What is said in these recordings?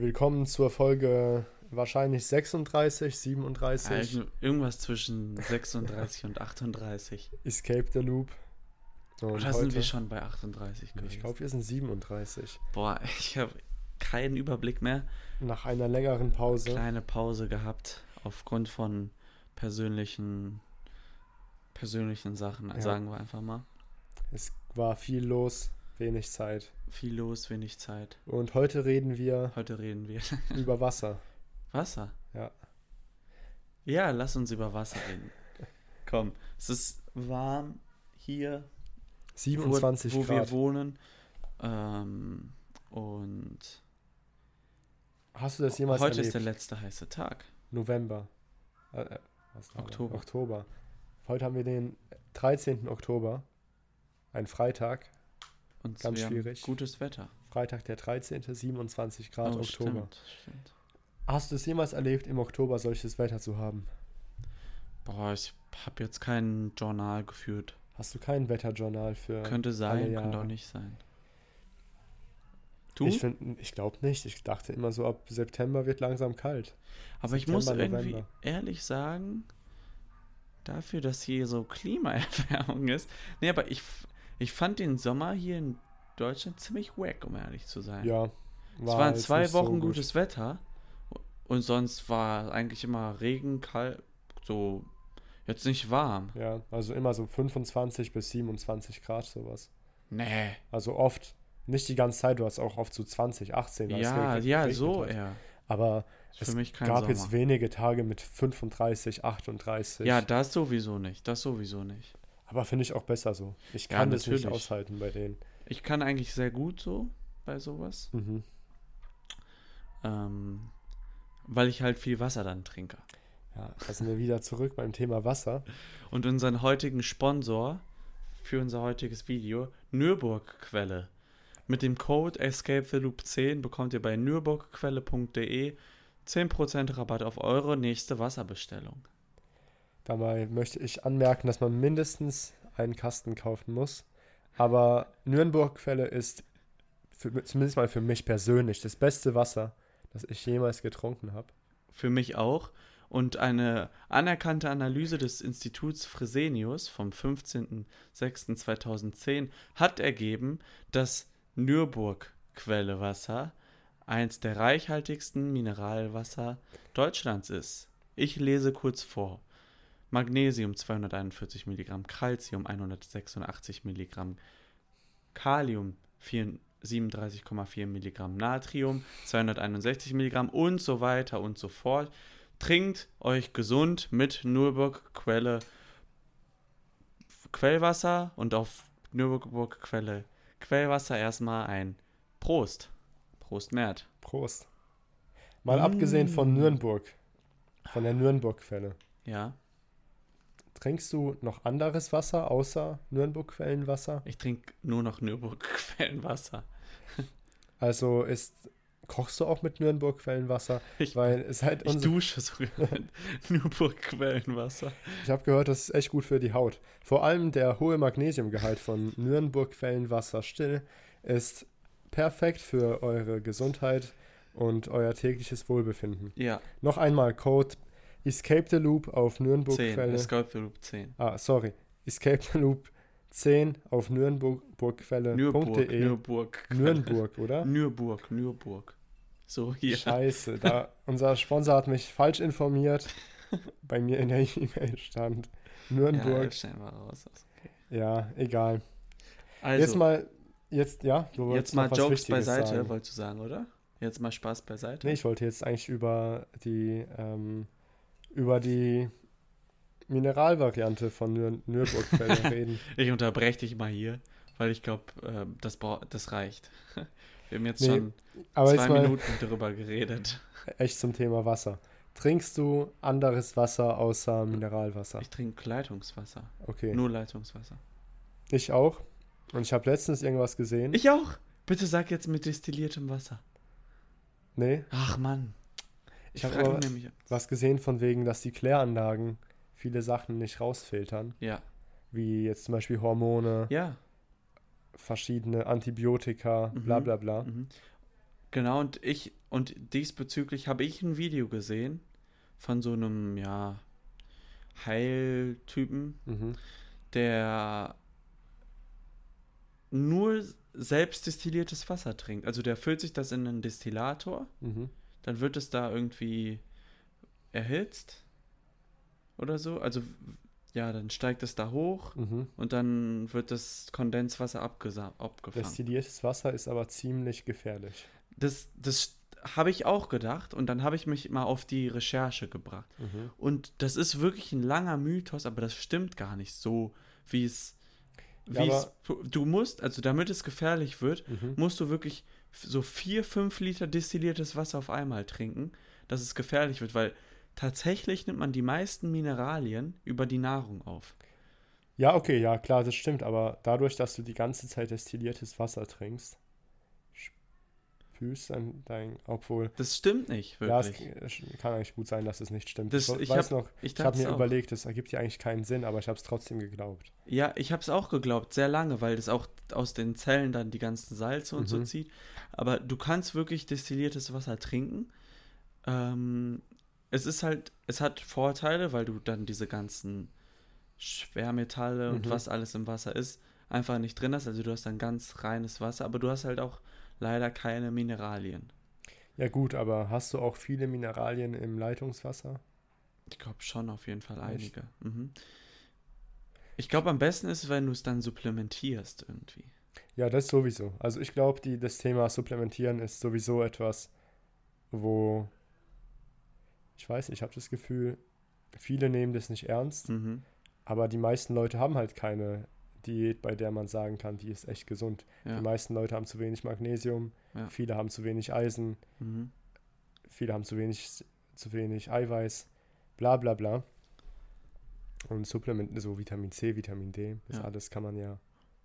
Willkommen zur Folge wahrscheinlich 36, 37. Also irgendwas zwischen 36 und 38. Escape the Loop. Und Oder sind wir schon bei 38 gewesen? Ich glaube, wir sind 37. Boah, ich habe keinen Überblick mehr. Nach einer längeren Pause. Kleine Pause gehabt aufgrund von persönlichen persönlichen Sachen, Ja. sagen wir einfach mal. Es war viel los, wenig Zeit. Viel los, wenig Zeit. Und heute reden wir Heute reden wir über Wasser. Wasser. Ja. Ja, lass uns über Wasser reden. Komm, es ist warm hier 27 wo, wo wir Grad. wohnen. Ähm, und Hast du das jemals heute ist erlebt? der letzte heiße Tag. November. Äh, äh, wir? Oktober. Oktober. Heute haben wir den 13. Oktober. Ein Freitag. Und Ganz schwierig. gutes Wetter. Freitag der 13. 27 Grad oh, Oktober. Stimmt, stimmt. Hast du es jemals erlebt, im Oktober solches Wetter zu haben? Boah, ich habe jetzt kein Journal geführt. Hast du kein Wetterjournal für. Könnte sein, könnte auch nicht sein. Du? Ich, find- ich glaube nicht. Ich dachte immer so, ab September wird langsam kalt. Aber ich muss September, irgendwie November. ehrlich sagen, dafür, dass hier so Klimaerwärmung ist. Nee, aber ich, ich fand den Sommer hier in Deutschland ziemlich wack, um ehrlich zu sein. Ja. es waren zwei so Wochen gut. gutes Wetter und sonst war eigentlich immer Regen, kalt, so jetzt nicht warm. Ja, also immer so 25 bis 27 Grad sowas. Nee. Also oft, nicht die ganze Zeit, du hast auch oft so 20, 18. als Ja, ja, so hat. eher. Aber es gab Sommer. jetzt wenige Tage mit 35, 38. Ja, das sowieso nicht. Das sowieso nicht. Aber finde ich auch besser so. Ich Ja, kann das nicht aushalten bei denen. Ich kann eigentlich sehr gut so bei sowas, Mhm. ähm, weil ich halt viel Wasser dann trinke. Ja, da sind wir wieder zurück beim Thema Wasser. Und unseren heutigen Sponsor für unser heutiges Video, Nürburgquelle. Mit dem Code EscapeTheLoop10 bekommt ihr bei nürburgquelle.de 10% Rabatt auf eure nächste Wasserbestellung. Dabei möchte ich anmerken, dass man mindestens einen Kasten kaufen muss. Aber Nürnberg-Quelle ist für, zumindest mal für mich persönlich das beste Wasser, das ich jemals getrunken habe. Für mich auch. Und eine anerkannte Analyse des Instituts Fresenius vom 15.06.2010 hat ergeben, dass Nürburg-Quellewasser eins der reichhaltigsten Mineralwasser Deutschlands ist. Ich lese kurz vor. Magnesium 241 Milligramm, Calcium 186 Milligramm, Kalium 4 37,4 Milligramm, Natrium 261 Milligramm und so weiter und so fort. Trinkt euch gesund mit Nürburg Quelle Quellwasser und auf Nürburg Quelle Quellwasser erstmal ein Prost. Prost Mert. Prost. Mal Mm. abgesehen von Nürnberg, von der Nürnberg-Quelle. Ja, Trinkst du noch anderes Wasser außer Nürnberg-Quellenwasser? ich trinke nur noch Nürburg Quellenwasser. Also ist, kochst du auch mit Nürnberg-Quellenwasser? Ich, Weil es halt ich dusche sogar mit Nürburg Quellenwasser. Ich habe gehört, das ist echt gut für die Haut. Vor allem der hohe Magnesiumgehalt von Nürnberg-Quellenwasser still ist perfekt für eure Gesundheit und euer tägliches Wohlbefinden. Ja, Noch einmal Code Escape the Loop auf 10. Nürnberg-Quelle. Escape the Loop 10. Ah, sorry. Escape the Loop 10 auf Nürburg, nürnbergquelle.de. Nürburg. Nürnberg, oder? Nürburg, Nürburg. So hier. Scheiße, da unser Sponsor hat mich falsch informiert. Bei mir in der E-Mail stand Nürnberg. Ja, raus. okay. Ja, egal. Also, jetzt mal, jetzt, ja, du wolltest jetzt mal Jokes beiseite, Sagen. wolltest du sagen, oder? Jetzt mal Spaß beiseite. Nee, ich wollte jetzt eigentlich über die, ähm, über die Mineralvariante von Nür Nürburgquelle reden. Ich unterbreche dich mal hier, weil ich glaube, äh, das, das reicht. Wir haben jetzt Nee, schon zwei mal Minuten darüber geredet. echt zum Thema Wasser. Trinkst du anderes Wasser außer Mineralwasser? Ich trinke Leitungswasser. Okay. Nur Leitungswasser. Ich auch. Und ich habe letztens irgendwas gesehen. Ich auch. Bitte sag jetzt mit destilliertem Wasser. nee, Ach Mann. Ich Ich, hab frage aber- nämlich. was gesehen von wegen, dass die Kläranlagen viele Sachen nicht rausfiltern. Ja. Wie jetzt zum Beispiel Hormone, Ja. verschiedene Antibiotika, bla Mhm. bla bla. Mhm. Genau, und ich, und diesbezüglich habe ich ein Video gesehen von so einem, ja, Heiltypen, Mhm. der nur selbst destilliertes Wasser trinkt. Also der füllt sich das in einen Destillator, Mhm. Dann wird es da irgendwie erhitzt oder so. Also ja, dann steigt es da hoch Mhm. und dann wird das Kondenswasser abgefangen. Destilliertes Wasser ist aber ziemlich gefährlich. Das, das habe ich auch gedacht und dann habe ich mich mal auf die Recherche gebracht. Mhm. Und das ist wirklich ein langer Mythos, aber das stimmt gar nicht so, wie es. Ja, Wie es du musst, also damit es gefährlich wird, Mhm. musst du wirklich so vier, fünf Liter destilliertes Wasser auf einmal trinken, dass es gefährlich wird, weil tatsächlich nimmt man die meisten Mineralien über die Nahrung auf. Ja, okay, ja, klar, das stimmt, aber dadurch, dass du die ganze Zeit destilliertes Wasser trinkst, spülst dann dein, obwohl, Das stimmt nicht, ja, es wirklich. kann eigentlich gut sein, dass es nicht stimmt. Das- ich ich weiß hab- noch, ich ich habe mir auch. überlegt, das ergibt ja eigentlich keinen Sinn, aber ich habe es trotzdem geglaubt. Ja, ich habe es auch geglaubt, sehr lange, weil das auch aus den Zellen dann die ganzen Salze und so Mhm. zieht. Aber du kannst wirklich destilliertes Wasser trinken. Ähm, es ist halt, es hat Vorteile, weil du dann diese ganzen Schwermetalle und Mhm. was alles im Wasser ist, einfach nicht drin hast. Also du hast dann ganz reines Wasser, aber du hast halt auch leider keine Mineralien. Ja gut, aber hast du auch viele Mineralien im Leitungswasser? Ich glaube schon auf jeden Fall einige. Mhm. Ich glaube, am besten ist, wenn du es dann supplementierst irgendwie. Ja, das sowieso. Also ich glaube, das Thema Supplementieren ist sowieso etwas, wo, ich weiß nicht, ich habe das Gefühl, viele nehmen das nicht ernst, Mhm. aber die meisten Leute haben halt keine Diät, bei der man sagen kann, die ist echt gesund. Ja. Die meisten Leute haben zu wenig Magnesium, Ja. viele haben zu wenig Eisen, Mhm. viele haben zu wenig, zu wenig Eiweiß, bla bla bla. Und Supplementen, so Vitamin C, Vitamin D, das Ja. alles kann man ja,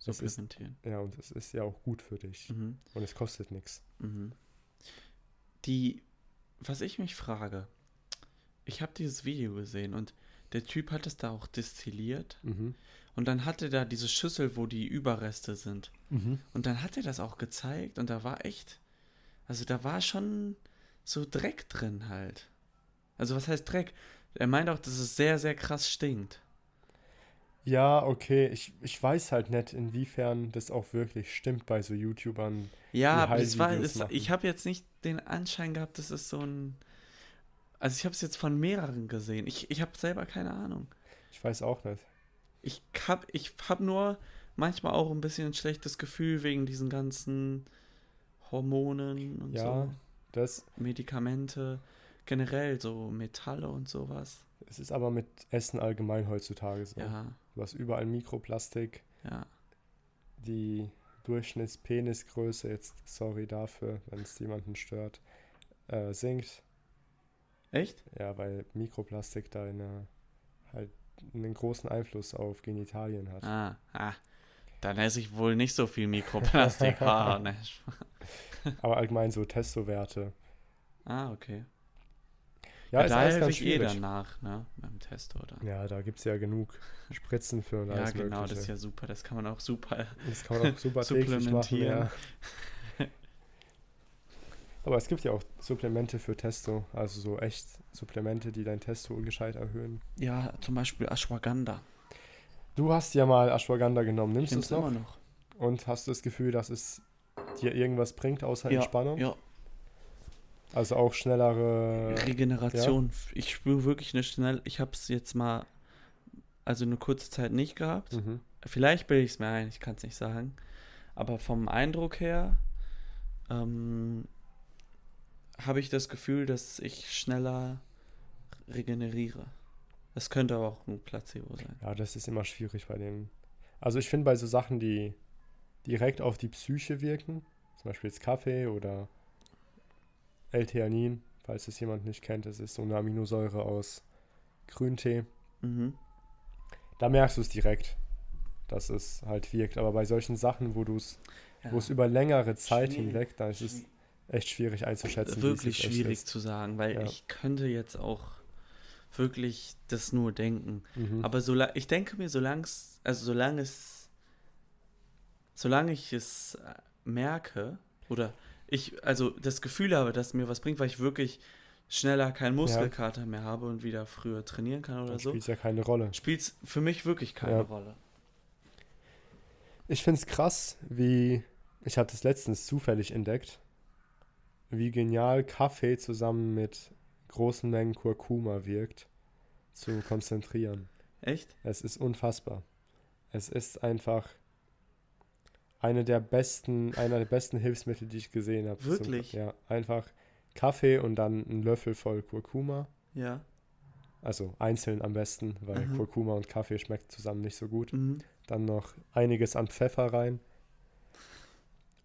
Das ist- Supplementieren. ja, und es ist ja auch gut für dich. Mhm. Und es kostet nichts. Mhm. Die, was ich mich frage, ich habe dieses Video gesehen und der Typ hat es da auch destilliert Mhm. und dann hatte da diese Schüssel, wo die Überreste sind. Mhm. Und dann hat er das auch gezeigt und da war echt, also da war schon so Dreck drin halt. Also was heißt Dreck? Er meint auch, dass es sehr, sehr krass stinkt. Ja, okay. Ich, ich weiß halt nicht, inwiefern das auch wirklich stimmt bei so YouTubern. Ja, aber es war, es, ich habe jetzt nicht den Anschein gehabt, dass es so ein, also ich habe es jetzt von mehreren gesehen. Ich, ich habe selber keine Ahnung. Ich weiß auch nicht. Ich hab, ich hab nur manchmal auch ein bisschen ein schlechtes Gefühl wegen diesen ganzen Hormonen und Ja, so, das, Medikamente, generell so Metalle und sowas. es ist aber mit Essen allgemein heutzutage so. Ja, Du hast überall Mikroplastik. ja. Die Durchschnittspenisgröße, jetzt sorry dafür, wenn es jemanden stört, äh, sinkt. Echt? Ja, weil Mikroplastik da eine, halt einen großen Einfluss auf Genitalien hat. Ah, ah. Dann esse ich wohl nicht so viel Mikroplastik. ah, ne. Aber allgemein so Testowerte. ah, okay. Ja, Ja, da helfe ich eh schwierig. danach, ne? Beim Testo dann. Ja, da gibt es ja genug Spritzen für und Ja, alles genau, Mögliche. das ist ja super. Das kann man auch super. Das kann man auch super täglich machen, Supplementieren. ja. Aber es gibt ja auch Supplemente für Testo, also so echt Supplemente, die dein Testo gescheit erhöhen. Ja, zum Beispiel Ashwagandha. Du hast ja mal Ashwagandha genommen, nimmst du es noch? immer noch. Und hast du das Gefühl, dass es dir irgendwas bringt außer Ja, Entspannung? Ja, Also auch schnellere. Regeneration. Ich spüre wirklich eine schnell. Ich habe es jetzt mal, also eine kurze Zeit nicht gehabt. Mhm. Vielleicht bilde ich es mir ein, ich kann es nicht sagen. Aber vom Eindruck her ähm, habe ich das Gefühl, dass ich schneller regeneriere. Das könnte aber auch ein Placebo sein. Ja, das ist immer schwierig bei dem. Also ich finde bei so Sachen, die direkt auf die Psyche wirken, zum Beispiel jetzt Kaffee oder L-Theanin, falls es jemand nicht kennt, das ist so eine Aminosäure aus Grüntee. Mhm. Da merkst du es direkt, dass es halt wirkt. Aber bei solchen Sachen, wo du es, wo es über längere Zeit Schwierig. hinweg, da ist es echt schwierig einzuschätzen. wirklich schwierig ist. zu sagen, weil Ja. ich könnte jetzt auch wirklich das nur denken. Mhm. Aber solange, ich denke mir, solange es, also solange es, solange ich es äh, merke, oder ich also das Gefühl habe, dass mir was bringt, weil ich wirklich schneller keinen Muskelkater mehr habe und wieder früher trainieren kann oder Dann so, spielt ja keine Rolle. spielt es für mich wirklich keine Ja. Rolle. Ich finde es krass, wie, ich habe das letztens zufällig entdeckt, wie genial Kaffee zusammen mit großen Mengen Kurkuma wirkt, zu konzentrieren. Echt? Es ist unfassbar. Es ist einfach eine der besten, einer der besten Hilfsmittel, die ich gesehen habe. Wirklich? Zum, ja, einfach Kaffee und dann ein Löffel voll Kurkuma. Ja. Also einzeln am besten, weil Mhm. Kurkuma und Kaffee schmeckt zusammen nicht so gut. Mhm. Dann noch einiges an Pfeffer rein.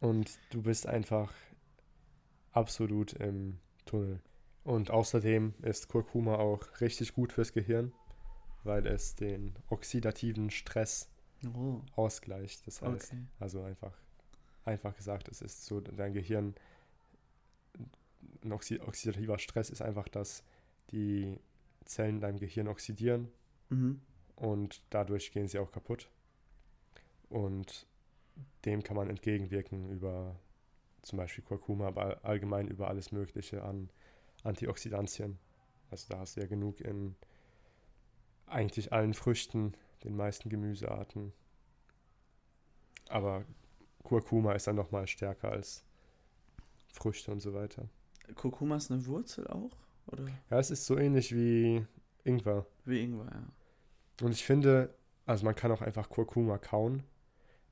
Und du bist einfach absolut im Tunnel. Und außerdem ist Kurkuma auch richtig gut fürs Gehirn, weil es den oxidativen Stress Oh, ausgleicht. Das heißt, okay. also einfach, einfach gesagt, es ist so, dein Gehirn, ein oxi oxidativer Stress ist einfach, dass die Zellen in deinem Gehirn oxidieren Mhm. und dadurch gehen sie auch kaputt. Und dem kann man entgegenwirken über zum Beispiel Kurkuma, aber allgemein über alles Mögliche an Antioxidantien. Also da hast du ja genug in eigentlich allen Früchten, den meisten Gemüsearten. Aber Kurkuma ist dann nochmal stärker als Früchte und so weiter. Kurkuma ist eine Wurzel auch? Oder Ja, es ist so ähnlich wie Ingwer. wie Ingwer, ja. Und ich finde, also man kann auch einfach Kurkuma kauen,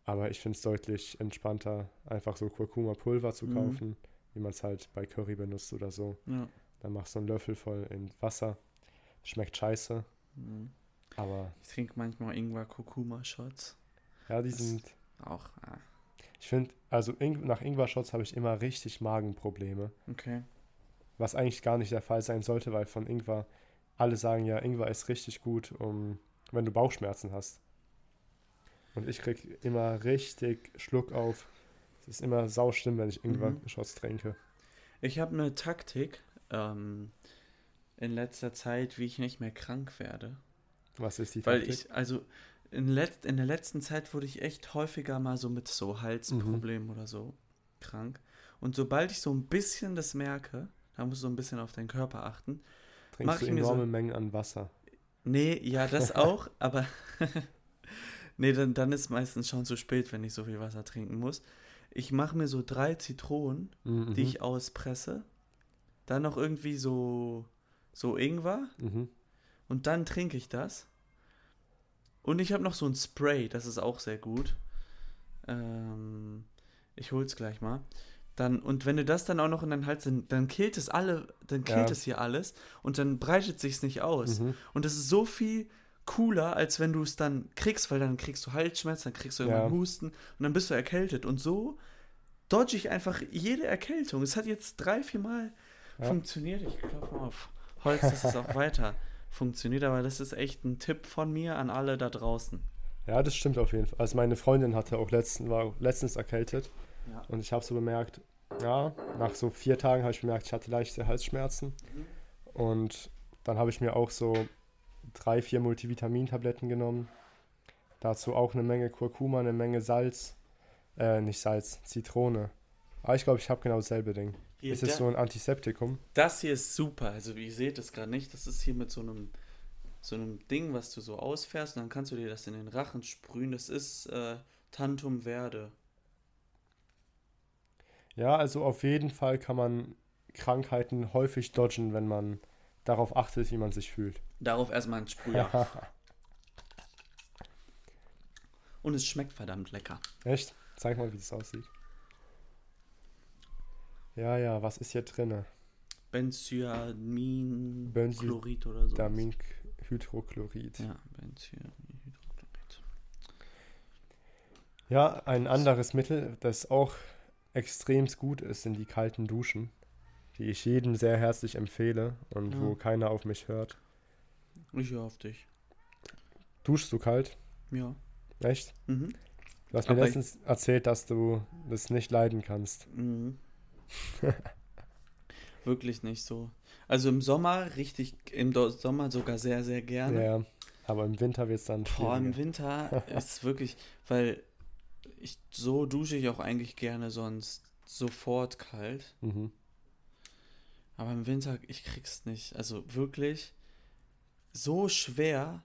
aber ich finde es deutlich entspannter, einfach so Kurkuma-Pulver zu Mhm. kaufen, wie man es halt bei Curry benutzt oder so. ja. Dann machst du einen Löffel voll in Wasser. Schmeckt scheiße, Mhm. aber Ich trinke manchmal Ingwer-Kurkuma-Shots. ja, die Das- sind. Auch, ah, Ich finde, also Ing nach Ingwer-Shots habe ich immer richtig Magenprobleme, okay. was eigentlich gar nicht der Fall sein sollte, weil von Ingwer, alle sagen ja, Ingwer ist richtig gut, um, wenn du Bauchschmerzen hast. Und ich krieg immer richtig Schluck auf. Es ist immer sauschlimm, wenn ich Mhm. Ingwer-Shots trinke. Ich habe eine Taktik ähm, in letzter Zeit, wie ich nicht mehr krank werde. Was ist die Weil Taktik? ich, also in, letz in der letzten Zeit wurde ich echt häufiger mal so mit so Halsproblemen oder so krank. Und sobald ich so ein bisschen das merke, da musst du so ein bisschen auf deinen Körper achten. Trinkst du ich mir so- enorme Mengen an Wasser. Nee, ja, das auch, aber nee, dann, dann ist meistens schon zu spät, wenn ich so viel Wasser trinken muss. Ich mache mir so drei Zitronen, Mhm. die ich auspresse, dann noch irgendwie so, so Ingwer mhm. und dann trinke ich das. Und ich habe noch so ein Spray, das ist auch sehr gut. Ähm, ich hol's gleich mal. Dann, und wenn du das dann auch noch in deinen Hals, dann, dann killt es alle, dann killt Ja. es hier alles und dann breitet sich's nicht aus. Mhm. Und das ist so viel cooler, als wenn du es dann kriegst, weil dann kriegst du Halsschmerzen, dann kriegst du irgendwann Ja. Husten und dann bist du erkältet. Und so dodge ich einfach jede Erkältung. Es hat jetzt drei, vier Mal Ja. funktioniert. Ich klopfe mal auf Holz, dass es auch weiter funktioniert. Aber das ist echt ein Tipp von mir an alle da draußen. Ja, das stimmt auf jeden Fall. Also meine Freundin hatte auch letzten, war letztens erkältet Ja. und ich habe so bemerkt, ja, nach so vier Tagen habe ich bemerkt, ich hatte leichte Halsschmerzen. Und dann habe ich mir auch so drei, vier Multivitamintabletten genommen. Dazu auch eine Menge Kurkuma, eine Menge Salz. Äh, nicht Salz, Zitrone. Aber ich glaube, ich habe genau dasselbe Ding. Hier, ist es so ein Antiseptikum? Das hier ist super. Also ihr seht es gerade nicht. Das ist hier mit so einem so einem Ding, was du so ausfährst und dann kannst du dir das in den Rachen sprühen. Das ist äh, Tantum Verde. Ja, also auf jeden Fall kann man Krankheiten häufig dodgen, wenn man darauf achtet, wie man sich fühlt. Darauf erstmal ein Sprüher. und es schmeckt verdammt lecker. Echt? Zeig mal, wie das aussieht. Ja, ja, was ist hier drinne? Benzyaminchlorid oder so. Daminhydrochlorid. Ja, Benzyaminhydrochlorid. Ja, ein anderes Mittel, das auch extrem gut ist, sind die kalten Duschen, die ich jedem sehr herzlich empfehle und Ja. wo keiner auf mich hört. Ich höre auf dich. Duschst du kalt? Ja. Echt? Mhm. Du hast mir Aber letztens erzählt, dass du das nicht leiden kannst. Mhm. Wirklich nicht so. Also im Sommer richtig, im Sommer sogar sehr, sehr gerne. Ja, aber im Winter wird es dann Boah, im. Winter ist wirklich, weil ich so dusche ich auch eigentlich gerne sonst sofort kalt. Mhm. Aber im Winter, ich krieg's nicht. Also wirklich so schwer,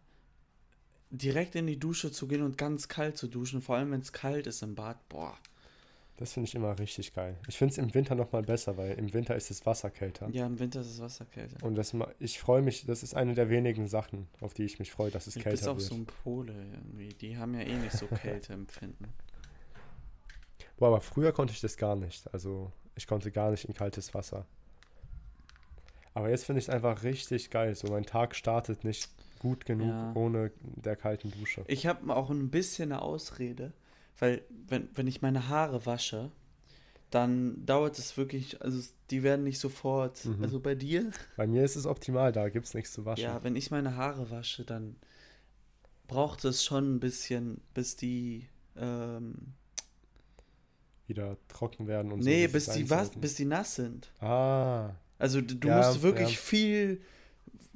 direkt in die Dusche zu gehen und ganz kalt zu duschen. Vor allem, wenn es kalt ist im Bad. Boah. Das finde ich immer richtig geil. Ich finde es im Winter nochmal besser, weil im Winter ist das Wasser kälter. Ja, im Winter ist das Wasser kälter. Und das, ich freue mich, das ist eine der wenigen Sachen, auf die ich mich freue, dass es Du bist kälter auch wird. so ein Pole irgendwie. Die haben ja eh nicht so Kälteempfinden. Boah, aber früher konnte ich das gar nicht. Also ich konnte gar nicht in kaltes Wasser. Aber jetzt finde ich es einfach richtig geil. So mein Tag startet nicht gut genug Ja. ohne der kalten Dusche. Ich habe auch ein bisschen eine Ausrede, weil wenn, wenn ich meine Haare wasche, dann dauert es wirklich, also die werden nicht sofort, Mhm. also bei dir, Bei mir ist es optimal, da gibt es nichts zu waschen. ja, wenn ich meine Haare wasche, dann braucht es schon ein bisschen, bis die, ähm, Wieder trocken werden und nee, so. bis die, was, einsaugen. bis die nass sind. Ah, Also du Ja, musst wirklich ja. viel,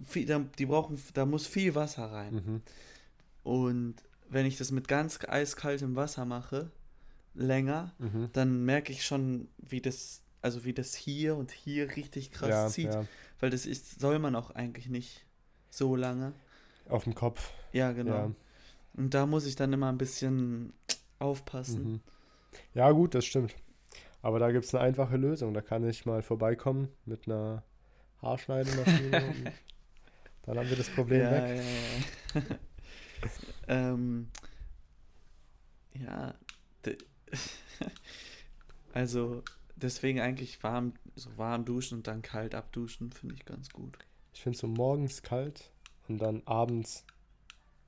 viel da, die brauchen, da muss viel Wasser rein. mhm. Und wenn ich das mit ganz eiskaltem Wasser mache, länger, Mhm. dann merke ich schon, wie das, also wie das hier und hier richtig krass ja, zieht. ja, Weil das ist, soll man auch eigentlich nicht so lange. auf dem Kopf. Ja, genau. Ja. Und da muss ich dann immer ein bisschen aufpassen. Mhm. Ja, gut, das stimmt. Aber da gibt es eine einfache Lösung. Da kann ich mal vorbeikommen mit einer Haarschneidemaschine. dann haben wir das Problem ja, weg. ja, ja. ähm, ja, also deswegen eigentlich warm, so warm duschen und dann kalt abduschen, finde ich ganz gut. Ich finde so morgens kalt und dann abends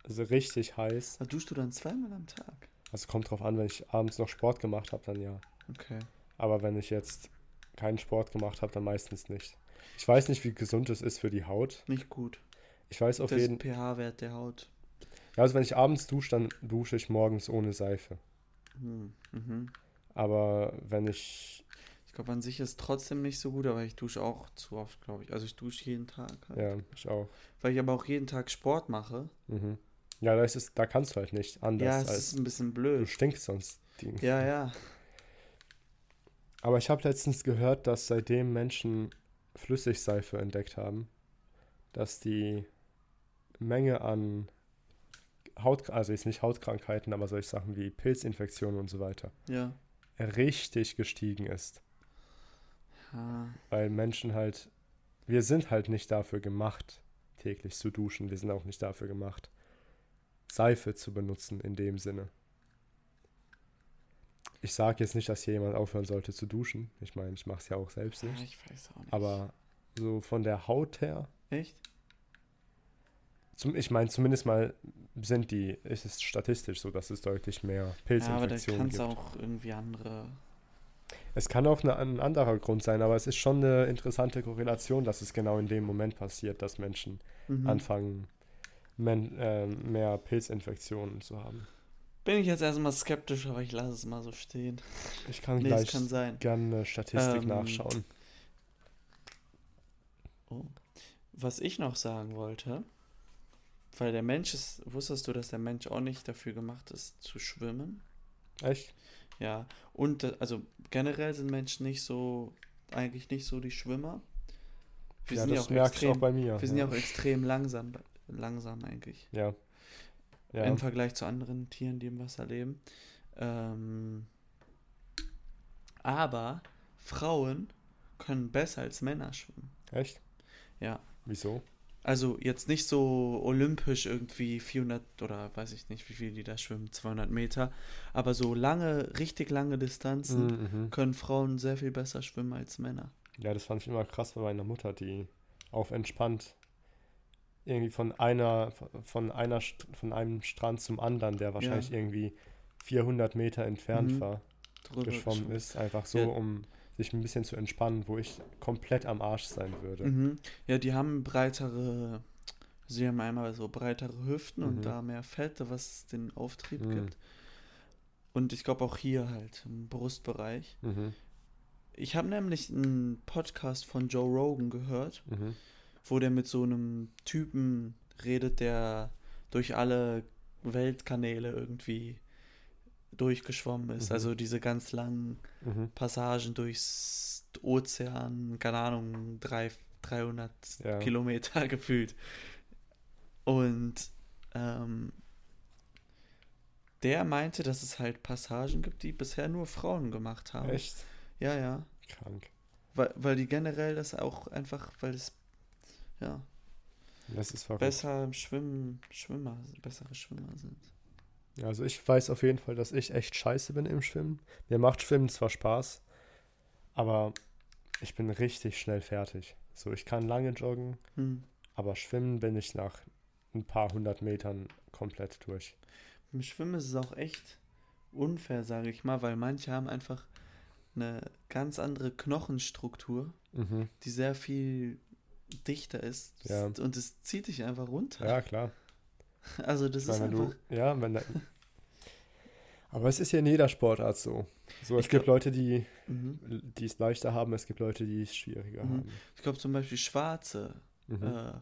so richtig heiß. Aber duschst du dann zweimal am Tag? Also kommt drauf an, wenn ich abends noch Sport gemacht habe, dann ja. Okay. Aber wenn ich jetzt keinen Sport gemacht habe, dann meistens nicht. Ich weiß nicht, wie gesund es ist für die Haut. Nicht gut. Ich weiß auf das jeden pH-Wert der Haut. Ja, also wenn ich abends dusche, dann dusche ich morgens ohne Seife. Hm. Mhm. Aber wenn ich, Ich glaube, an sich ist es trotzdem nicht so gut, aber ich dusche auch zu oft, glaube ich. Also ich dusche jeden Tag. Halt. ja, ich auch. Weil ich aber auch jeden Tag Sport mache. Mhm. Ja, da, ist es, da kannst du halt nicht anders ja, es ist ein bisschen du blöd. stinkst sonst. Die. Ja, ja. Aber ich habe letztens gehört, dass seitdem Menschen Flüssigseife entdeckt haben, dass die Menge an Haut, also jetzt nicht Hautkrankheiten, aber solche Sachen wie Pilzinfektionen und so weiter, Ja. richtig gestiegen ist. Ah, Weil Menschen halt, wir sind halt nicht dafür gemacht, täglich zu duschen. Wir sind auch nicht dafür gemacht, Seife zu benutzen in dem Sinne. Ich sage jetzt nicht, dass hier jemand aufhören sollte zu duschen. Ich meine, ich mache es ja auch selbst nicht. ich weiß auch nicht. Aber so von der Haut her, Echt? zum, ich meine, zumindest mal sind die, ist es statistisch so, dass es deutlich mehr Ja, aber da Pilzinfektionen kann es gibt. auch irgendwie andere. Es kann auch eine, ein anderer Grund sein, aber es ist schon eine interessante Korrelation, dass es genau in dem Moment passiert, dass Menschen Mhm. anfangen, men, äh, mehr Pilzinfektionen zu haben. Bin ich jetzt erstmal skeptisch, aber ich lasse es mal so stehen. Ich kann Nee, gleich kann sein. gerne eine Statistik Ähm, nachschauen. Oh. Was ich noch sagen wollte, weil der Mensch ist, wusstest du, dass der Mensch auch nicht dafür gemacht ist, zu schwimmen? Echt? Ja, und äh, also generell sind Menschen nicht so, eigentlich nicht so die Schwimmer. Wir ja, sind ja das auch merke ich extrem, auch bei mir. wir sind ja ja auch extrem langsam, langsam eigentlich. ja. Ja. Im Vergleich zu anderen Tieren, die im Wasser leben. Ähm, aber Frauen können besser als Männer schwimmen. Echt? Ja. Wieso? Also jetzt nicht so olympisch irgendwie 400 oder weiß ich nicht, wie viel die da schwimmen, 200 Meter, aber so lange, richtig lange Distanzen Mhm. können Frauen sehr viel besser schwimmen als Männer. Ja, das fand ich immer krass bei meiner Mutter, die auf entspannt irgendwie von einer, von einer, von einem Strand zum anderen, der wahrscheinlich irgendwie 400 Meter entfernt Mhm. war, Drüber geschwommen ist, einfach so, Ja. um sich ein bisschen zu entspannen, wo ich komplett am Arsch sein würde. Mhm. Ja, die haben breitere, sie haben einmal so breitere Hüften Mhm. und da mehr Fett, was den Auftrieb Mhm. gibt. Und ich glaube auch hier halt im Brustbereich. Mhm. Ich habe nämlich einen Podcast von Joe Rogan gehört, Mhm. Wo der mit so einem Typen redet, der durch alle Weltkanäle irgendwie durchgeschwommen ist. Mhm. Also diese ganz langen Mhm. Passagen durchs Ozean, keine Ahnung, drei, 300 Ja. Kilometer gefühlt. Und ähm, der meinte, dass es halt Passagen gibt, die bisher nur Frauen gemacht haben. Echt? Ja, ja. Krank. Weil, weil die generell das auch einfach, weil es ja Das ist verrückt. besser im Schwimmen, Schwimmer, bessere Schwimmer sind. Also ich weiß auf jeden Fall, dass ich echt scheiße bin im Schwimmen. Mir macht Schwimmen zwar Spaß, aber ich bin richtig schnell fertig. So, ich kann lange joggen, Hm. aber schwimmen bin ich nach ein paar hundert Metern komplett durch. Im Schwimmen ist es auch echt unfair, sage ich mal, weil manche haben einfach eine ganz andere Knochenstruktur, Mhm. die sehr viel dichter ist. Ja. Und es zieht dich einfach runter. Ja, klar. Also das ist meine, wenn einfach. du, ja, wenn da, aber es ist ja in jeder Sportart so. So, es Ich gibt glaub- Leute, die Mhm. die es leichter haben, es gibt Leute, die es schwieriger Mhm. haben. Ich glaube zum Beispiel Schwarze Mhm. äh,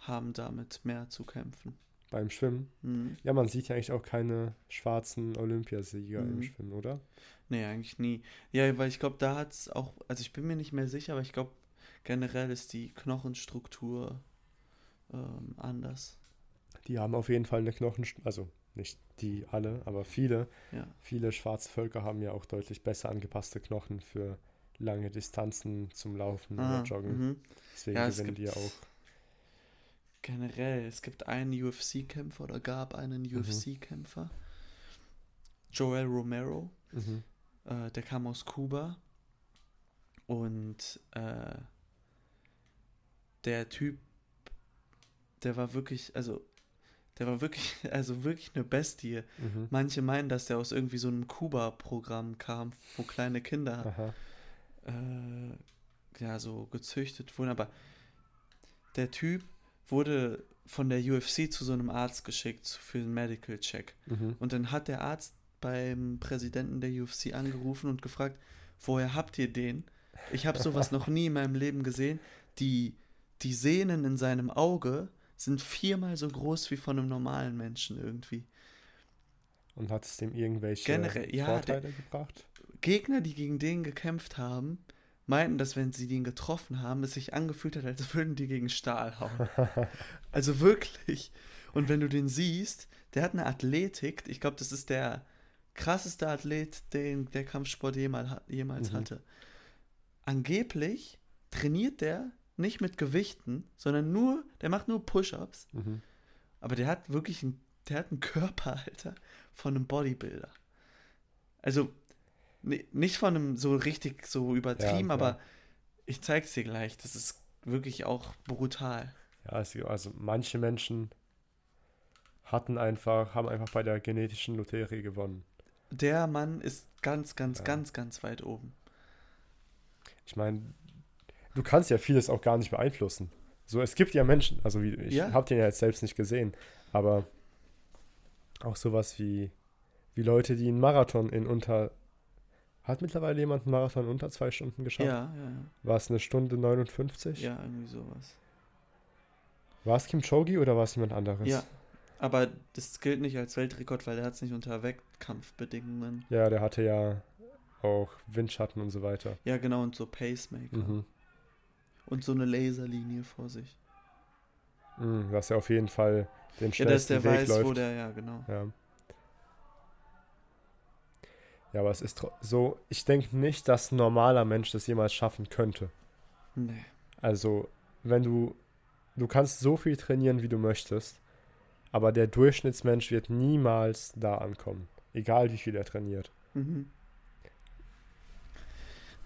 haben damit mehr zu kämpfen. Beim Schwimmen. Mhm. Ja, man sieht ja eigentlich auch keine schwarzen Olympiasieger im Mhm. Schwimmen, oder? Nee, eigentlich nie. Ja, weil ich glaube, da hat es auch, also ich bin mir nicht mehr sicher, aber ich glaube, generell ist die Knochenstruktur ähm, anders. Die haben auf jeden Fall eine Knochen, also nicht die alle, aber viele, Ja. viele schwarze Völker haben ja auch deutlich besser angepasste Knochen für lange Distanzen zum Laufen Ah, oder Joggen. mhm. Deswegen Ja, gewinnen die ja auch. Generell, es gibt einen UFC-Kämpfer oder gab einen Mhm. UFC-Kämpfer, Joel Romero, Mhm. äh, der kam aus Kuba und äh, der Typ, der war wirklich, also der war wirklich, also wirklich eine Bestie. Mhm. Manche meinen, dass der aus irgendwie so einem Kuba-Programm kam, wo kleine Kinder äh, ja so gezüchtet wurden, aber der Typ wurde von der UFC zu so einem Arzt geschickt für einen Medical Check. Mhm. Und dann hat der Arzt beim Präsidenten der UFC angerufen und gefragt, woher habt ihr den? Ich habe sowas noch nie in meinem Leben gesehen. Die, die Sehnen in seinem Auge sind viermal so groß wie von einem normalen Menschen irgendwie. Und hat es dem irgendwelche Generell, ja, Vorteile gebracht? Gegner, die gegen den gekämpft haben, meinten, dass wenn sie den getroffen haben, es sich angefühlt hat, als würden die gegen Stahl hauen. also wirklich. Und wenn du den siehst, der hat eine Athletik, ich glaube, das ist der krasseste Athlet, den der Kampfsport jemals, jemals Mhm. hatte. Angeblich trainiert der nicht mit Gewichten, sondern nur, der macht nur Push-ups, Mhm. aber der hat wirklich einen, der hat einen Körper, Alter, von einem Bodybuilder. Also ni- nicht von einem so richtig so übertrieben, Ja, aber ja. ich zeig's dir gleich. Das ist wirklich auch brutal. Ja, also manche Menschen hatten einfach, haben einfach bei der genetischen Lotterie gewonnen. Der Mann ist ganz, ganz, Ja. ganz, ganz weit oben. Ich meine, du kannst ja vieles auch gar nicht beeinflussen. So, es gibt ja Menschen, also wie, ich Ja. habe den ja jetzt selbst nicht gesehen, aber auch sowas wie, wie Leute, die einen Marathon in unter, hat mittlerweile jemand einen Marathon unter zwei Stunden geschafft? Ja, ja, War es eine Stunde 59? ja, irgendwie sowas. War es Kipchoge oder war es jemand anderes? Ja, aber das gilt nicht als Weltrekord, weil er hat es nicht unter Wettkampfbedingungen. Ja, der hatte ja auch Windschatten und so weiter. Ja, genau, und so Pacemaker. Mhm. Und so eine Laserlinie vor sich. Mhm, dass er auf jeden Fall den Ja, dass schnellsten der Weg weiß, läuft. wo der, ja, genau. Ja. Ja, aber es ist so, ich denke nicht, dass ein normaler Mensch das jemals schaffen könnte. Nee. Also, wenn du, du kannst so viel trainieren, wie du möchtest, aber der Durchschnittsmensch wird niemals da ankommen. Egal, wie viel er trainiert. Mhm.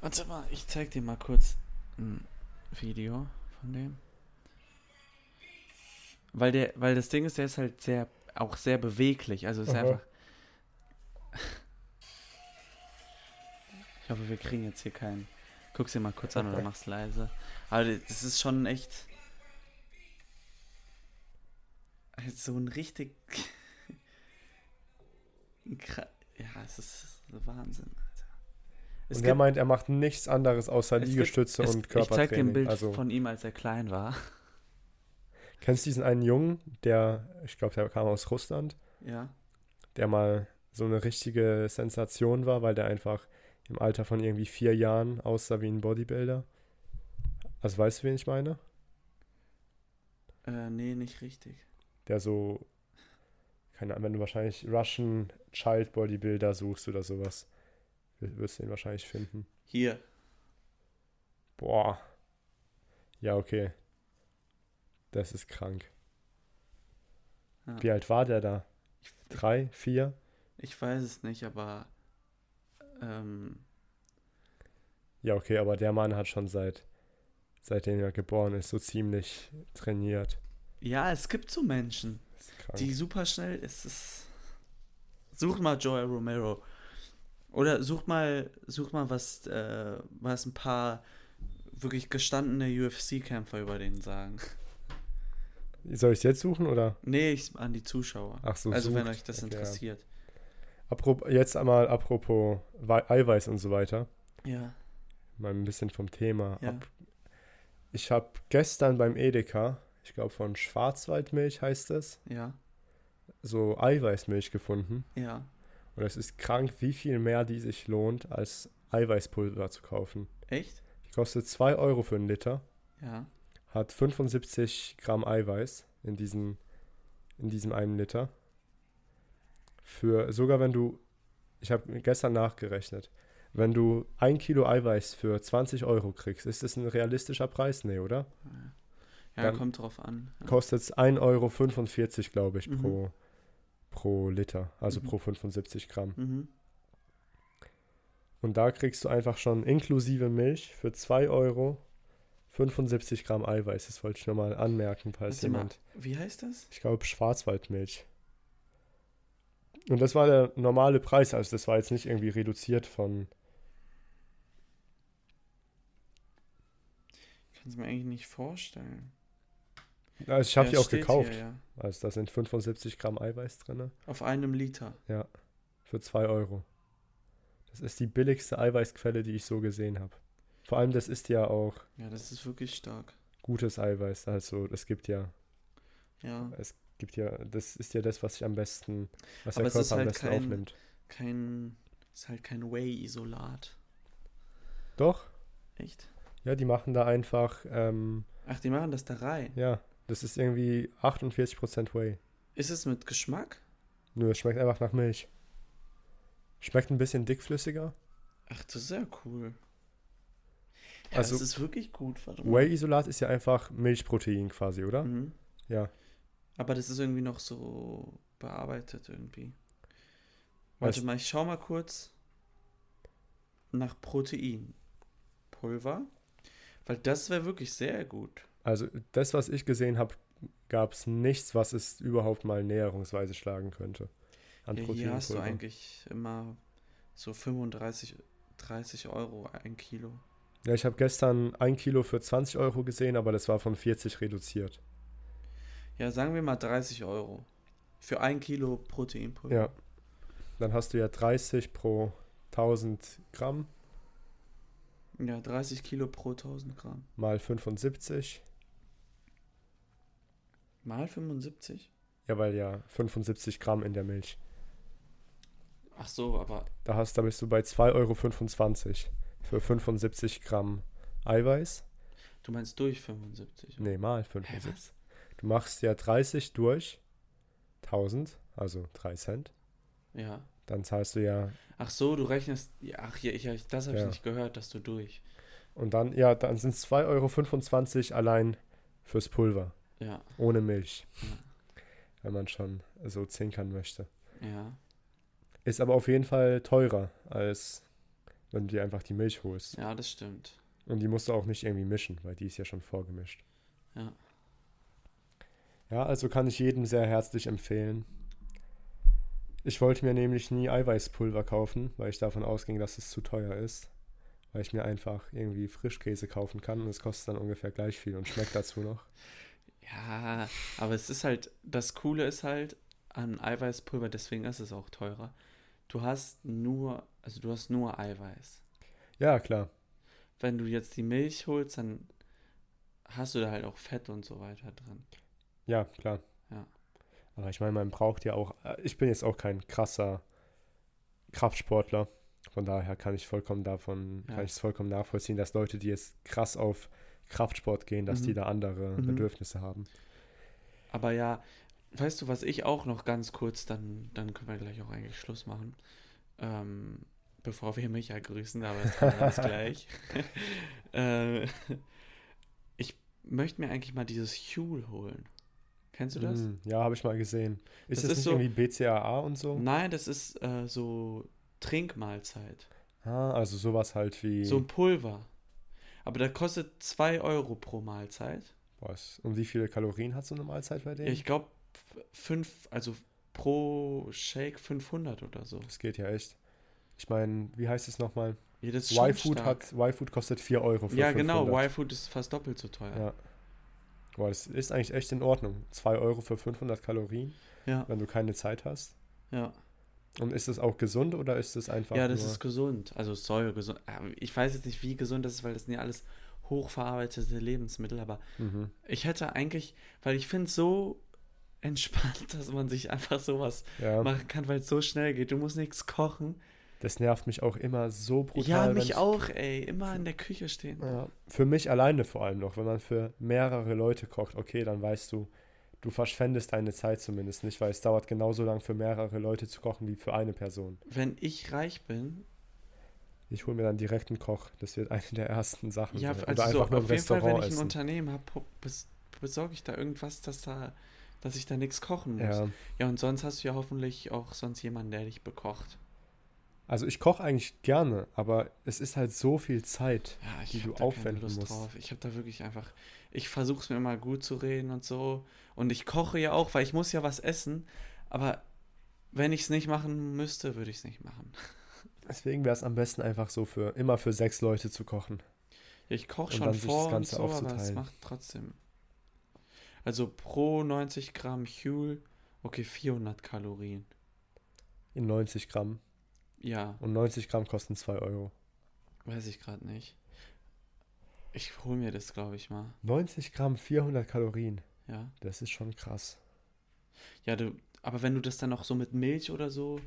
Warte mal, ich zeig dir mal kurz ein Video von dem. Weil der, weil das Ding ist, der ist halt sehr, auch sehr beweglich. Also ist Aha. einfach. Ich hoffe, wir kriegen jetzt hier keinen. Guck's dir mal kurz an oder mach's leise. Aber das ist schon echt. halt So ein richtig. Ja, es ist Wahnsinn. Es und er meint, er macht nichts anderes außer es gibt- Liegestütze es, und Ich zeig dir ein Körpertraining. Bild Also, von ihm, als er klein war. kennst du diesen einen Jungen, der, ich glaube, der kam aus Russland, Ja. der mal so eine richtige Sensation war, weil der einfach im Alter von irgendwie vier Jahren aussah wie ein Bodybuilder. Also weißt du, wen ich meine? Äh, nee, nicht richtig. Der so, keine Ahnung, wenn du wahrscheinlich Russian Child Bodybuilder suchst oder sowas, wirst du ihn wahrscheinlich finden. Hier. Boah. Ja, okay. Das ist krank. Ja. Wie alt war der da? Ich, Drei, vier? ich weiß es nicht, aber ähm, Ja, okay, aber der Mann hat schon seit, seitdem er geboren ist, so ziemlich trainiert. ja, es gibt so Menschen, die super schnell ist. Es sucht mal Joel Romero. Oder sucht mal, sucht mal was, äh, was ein paar wirklich gestandene UFC-Kämpfer über den sagen. Soll ich es jetzt suchen oder? Nee, ich, an die Zuschauer. Ach so, also wenn sucht. euch das Okay, ja. interessiert. Apropos, jetzt einmal apropos Wei- Eiweiß und so weiter. Ja. Mal ein bisschen vom Thema Ja. ab. Ich habe gestern beim Edeka, ich glaube von Schwarzwaldmilch heißt es, Ja. so Eiweißmilch gefunden. Ja. Und es ist krank, wie viel mehr die sich lohnt, als Eiweißpulver zu kaufen. Echt? Die kostet 2 Euro für einen Liter, Ja. hat 75 Gramm Eiweiß in, diesen, in diesem einen Liter. Für, sogar wenn du, ich habe gestern nachgerechnet, wenn du ein Kilo Eiweiß für 20 Euro kriegst, ist das ein realistischer Preis? Nee, oder? Ja, Dann kommt drauf an. Ja. Kostet es 1,45 Euro, glaube ich, Mhm. pro, pro Liter, also Mhm. pro 75 Gramm. Mhm. Und da kriegst du einfach schon inklusive Milch für 2 Euro 75 Gramm Eiweiß. Das wollte ich nochmal anmerken, falls Warte mal, jemand. Wie heißt das? Ich glaube Schwarzwaldmilch. Und das war der normale Preis, also das war jetzt nicht irgendwie reduziert von. Ich kann es mir eigentlich nicht vorstellen. Also ich habe Ja, die auch gekauft. Hier, ja. Also da sind 75 Gramm Eiweiß drin. Auf einem Liter. Für 2 Euro. Das ist die billigste Eiweißquelle, die ich so gesehen habe. Vor allem, das ist ja auch Ja, das ist wirklich stark. gutes Eiweiß. Also es gibt ja, Ja. es gibt ja, das ist ja das, was sich am besten, was Aber der es ist Körper am halt besten kein- aufnimmt. Kein. Ist halt kein Whey-Isolat. Doch, Echt? ja, die machen da einfach, ähm, Ach, die machen das da rein. ja, das ist irgendwie 48% Whey. Ist es mit Geschmack? Nur es schmeckt einfach nach Milch. Schmeckt ein bisschen dickflüssiger. Ach, das ist ja cool. Ja, Also- das ist wirklich gut. Whey-Isolat ist ja einfach Milchprotein quasi, oder? Mhm. Ja. Aber das ist irgendwie noch so bearbeitet irgendwie. Warte Weißt- mal, ich schau mal kurz nach Protein. Pulver. Weil das wäre wirklich sehr gut. Also das, was ich gesehen habe, gab es nichts, was es überhaupt mal näherungsweise schlagen könnte. An Ja, hier hast du eigentlich immer so 35, 30 Euro ein Kilo. Ja, ich habe gestern ein Kilo für 20 Euro gesehen, aber das war von 40 reduziert. Ja, sagen wir mal 30 Euro. Für ein Kilo Proteinpulver. Ja. Dann hast du ja 30 pro 1000 Gramm Ja, 30 Kilo pro 1000 Gramm. mal 75. Mal 75? Ja, weil ja 75 Gramm in der Milch. Ach so, aber Da, hast, da bist du bei 2,25 Euro für 75 Gramm Eiweiß. du meinst durch 75? Nee, mal Hä, 75. was? Du machst ja 30 durch 1000, also 3 Cent. Ja. Dann zahlst du ja, Ach so, du rechnest. Ach, ja, ich, ich- das habe ich Ja. nicht gehört, dass du durch. und dann, ja, dann sind es 2,25 Euro allein fürs Pulver. Ja, Ohne Milch. Ja. Wenn man schon so zinkern möchte. ja. Ist aber auf jeden Fall teurer, als wenn du dir einfach die Milch holst. Ja, das stimmt. Und die musst du auch nicht irgendwie mischen, weil die ist ja schon vorgemischt. Ja. Ja, also kann ich jedem sehr herzlich empfehlen. Ich wollte mir nämlich nie Eiweißpulver kaufen, weil ich davon ausging, dass es zu teuer ist. Weil ich mir einfach irgendwie Frischkäse kaufen kann und es kostet dann ungefähr gleich viel und schmeckt dazu noch. Ja, aber es ist halt, das Coole ist halt an Eiweißpulver, deswegen ist es auch teurer. Du hast nur, also du hast nur Eiweiß. Ja, klar. Wenn du jetzt die Milch holst, dann hast du da halt auch Fett und so weiter drin. Ja, klar. Ja. Aber ich meine, man braucht ja auch. äh, Ich bin jetzt auch kein krasser Kraftsportler. Von daher kann ich vollkommen davon, Ja. kann ich es vollkommen nachvollziehen, dass Leute, die jetzt krass auf Kraftsport gehen, dass Mhm. die da andere Mhm. Bedürfnisse haben. Aber ja, weißt du, was ich auch noch ganz kurz, dann, dann können wir gleich auch eigentlich Schluss machen. Ähm, bevor wir Micha grüßen, aber das kommt alles gleich. äh, ich möchte mir eigentlich mal dieses Huel holen. Kennst du das? Mm, ja, habe ich mal gesehen. Ist Das das, ist nicht so- irgendwie BCAA und so? Nein, das ist äh, so Trinkmahlzeit. Ah, also sowas halt wie. So ein Pulver. Aber der kostet 2 Euro pro Mahlzeit. was, und wie viele Kalorien hat so eine Mahlzeit bei denen? Ich glaube, fünf, also pro Shake 500 oder so. das geht ja echt. Ich meine, wie heißt es nochmal? Ja, Y-Food hat, Y-Food kostet 4 Euro für Ja, genau. 500. Y-Food ist fast doppelt so teuer. Ja. Boah, das ist eigentlich echt in Ordnung. 2 Euro für 500 Kalorien, Ja, wenn du keine Zeit hast. ja. Und ist das auch gesund oder ist das einfach Ja, das nur... ist gesund. Also soll gesund. aber Ich weiß jetzt nicht, wie gesund das ist, weil das sind ja alles hochverarbeitete Lebensmittel, aber Mhm. ich hätte eigentlich, weil ich finde es so entspannt, dass man sich einfach sowas Ja, machen kann, weil es so schnell geht. Du musst nichts kochen. das nervt mich auch immer so brutal. ja, mich ich, auch, ey. Immer in der Küche stehen. Ja, für mich alleine vor allem noch. Wenn man für mehrere Leute kocht, okay, dann weißt du, du verschwendest deine Zeit zumindest nicht, weil es dauert genauso lang für mehrere Leute zu kochen wie für eine Person. Wenn ich reich bin, Ich hole mir dann direkt einen Koch. Das wird eine der ersten Sachen. ja, also Oder so, einfach nur im auf jeden Fall, wenn ich ein essen. Unternehmen habe, bes besorge ich da irgendwas, dass da, dass ich da nichts kochen muss. Ja, Ja, und sonst hast du ja hoffentlich auch sonst jemanden, der dich bekocht. Also ich koche eigentlich gerne, aber es ist halt so viel Zeit. Ja, Die du aufwenden musst. drauf. Ich habe da wirklich einfach, ich versuche es mir immer gut zu reden und so. Und ich koche ja auch, weil ich muss ja was essen. Aber wenn ich es nicht machen müsste, würde ich es nicht machen. Deswegen wäre es am besten einfach so für immer für sechs Leute zu kochen. Ich koche schon sich das vor und Ganze so, aber es macht trotzdem. Also pro 90 Gramm Huel, okay, 400 Kalorien. In 90 Gramm. Ja, Und 90 Gramm kosten 2 Euro. weiß ich gerade nicht. Ich hole mir das, glaube ich mal. 90 Gramm, 400 Kalorien. Ja. Das ist schon krass. Ja, du, aber wenn du das dann noch so mit Milch oder so,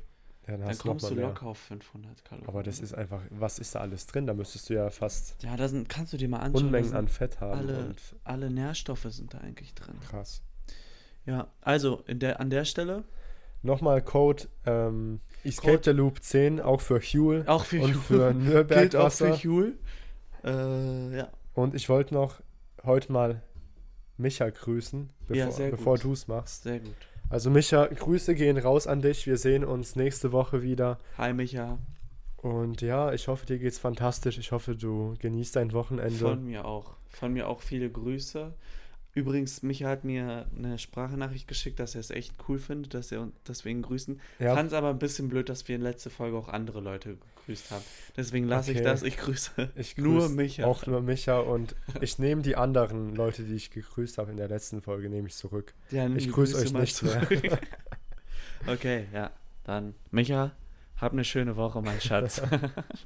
Ja, dann dann du kommst du mehr. locker auf 500 Kalorien. Aber das ist einfach, was ist da alles drin? Da müsstest du ja fast Ja, da sind, kannst du dir mal anschauen. Unmengen an Fett haben alle- alle Nährstoffe sind da eigentlich drin. krass. Ja, also in der, an der Stelle, Nochmal Code ähm, Escape Code- the Loop 10, auch für Huel auch für und Huel. für Nürnberg gilt auch für. Huel. Äh, ja. Und ich wollte noch heute mal Micha grüßen, Ja, bevor, sehr bevor du es machst. Sehr gut. Also Micha, Grüße gehen raus an dich. Wir sehen uns nächste Woche wieder. Hi Micha, Und ja, ich hoffe, dir geht's fantastisch. Ich hoffe, du genießt dein Wochenende. von mir auch. Von mir auch viele Grüße. Übrigens, Micha hat mir eine Sprachnachricht geschickt, dass er es echt cool findet, dass er dass wir ihn grüßen. ja, Fand es aber ein bisschen blöd, dass wir in letzter Folge auch andere Leute gegrüßt haben. Deswegen lasse ich Okay. das. Ich grüße ich nur Micha. Auch nur Micha. Und ich nehme die anderen Leute, die ich gegrüßt habe in der letzten Folge, nehme ich zurück. Ja, Ich die grüß Grüße euch nicht mehr. zurück. okay, ja. Dann, Micha, hab eine schöne Woche, mein Schatz.